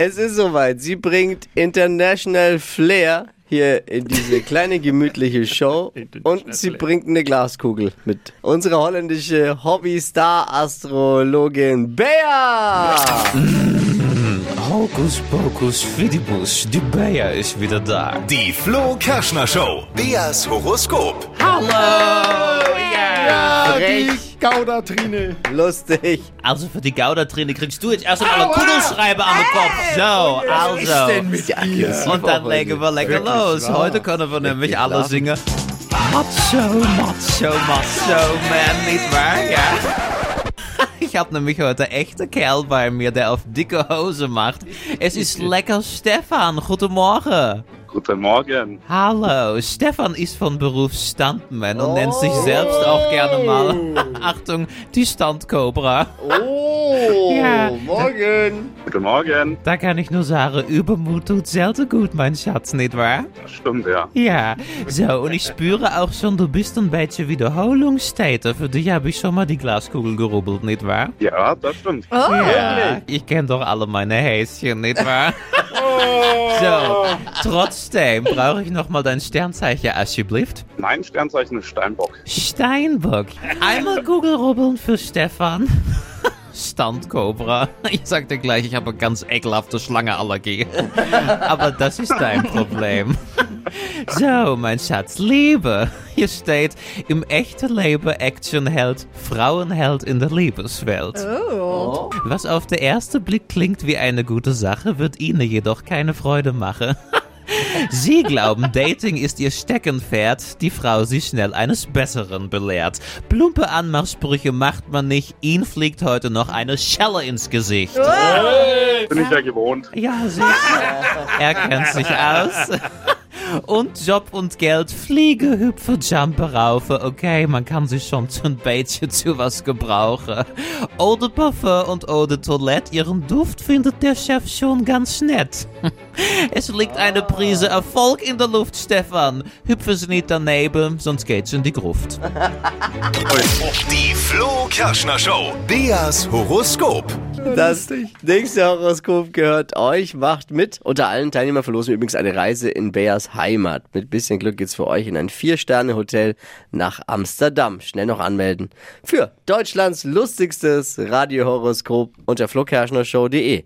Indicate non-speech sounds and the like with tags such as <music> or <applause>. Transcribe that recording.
Es ist soweit. Sie bringt International Flair hier in diese <laughs> kleine gemütliche Show und sie bringt eine Glaskugel mit. Unsere holländische Hobby-Star-Astrologin Bea! Hokus pokus fidibus, die Bea ist wieder da. Die Flo Kerschner Show. Beas Horoskop. Hallo! Ja! Frech, Gaudertrine. lustig. Also für die Gauderträne kriegst du jetzt erst einmal einen Kugelschreiber am Kopf. So, also. mit Und dann legen wir lecker los. Heute können wir nämlich alle singen. Macho, Macho, Macho, man, nicht wahr? Ja. Ich habe nämlich heute echte Kerl bei mir, der auf dicke Hose macht. Es ist lecker Stefan. Guten Morgen. Guten Morgen. Hallo, Stefan ist von Beruf Stuntman und nennt sich selbst auch gerne mal, <laughs> Achtung, die Standcobra. Oh, Ja. morgen. Guten Morgen. Da kann ich nur sagen, Übermut tut selten gut, mein Schatz, nicht wahr? Das stimmt, ja. Ja, so, und ich spüre auch schon, du bist ein bisschen Wiederholungstäter. Für dich habe ich schon mal die Glaskugel gerubbelt, nicht wahr? Ja, das stimmt. Ja, ich kenne doch alle meine Häschen, nicht wahr? <laughs> So, trotzdem brauche ich noch mal dein Sternzeichen, alsjeblieft. Mein Sternzeichen ist Steinbock. Steinbock. Einmal Google rubbeln für Stefan. Standcobra. <laughs> Ich sag dir gleich, ich habe eine ganz ekelhafte Schlangeallergie. <laughs> Aber das ist dein Problem. <laughs> So, mein Schatz, Liebe. Hier steht, im echten Leben Actionheld, Frauenheld in der Liebeswelt. Was auf den ersten Blick klingt wie eine gute Sache, wird Ihnen jedoch keine Freude machen. Sie glauben, Dating ist ihr Steckenpferd, die Frau sie schnell eines Besseren belehrt. Plumpe Anmachsprüche macht man nicht, ihn fliegt heute noch eine Schelle ins Gesicht. Bin ich ja gewohnt. Ja, sicher. Er kennt sich aus. Und Job und Geld, Fliege, Hüpfe, Jumpe, Raufe. Okay, man kann sich schon ein bisschen zu was gebrauchen. Eau de Parfum und Eau de Toilette, ihren Duft findet der Chef schon ganz nett. <laughs> Es liegt eine Prise Erfolg in der Luft, Stefan. Hüpfen Sie nicht daneben, sonst geht's in die Gruft. <laughs> Die Flo Kerschner Show. Beas Horoskop. Das nächste Horoskop gehört euch. Macht mit. Unter allen Teilnehmern verlosen wir übrigens eine Reise in Beas Heimat. Mit bisschen Glück geht's für euch in ein Vier-Sterne-Hotel nach Amsterdam. Schnell noch anmelden. Für Deutschlands lustigstes Radiohoroskop unter flokerschnershow.de.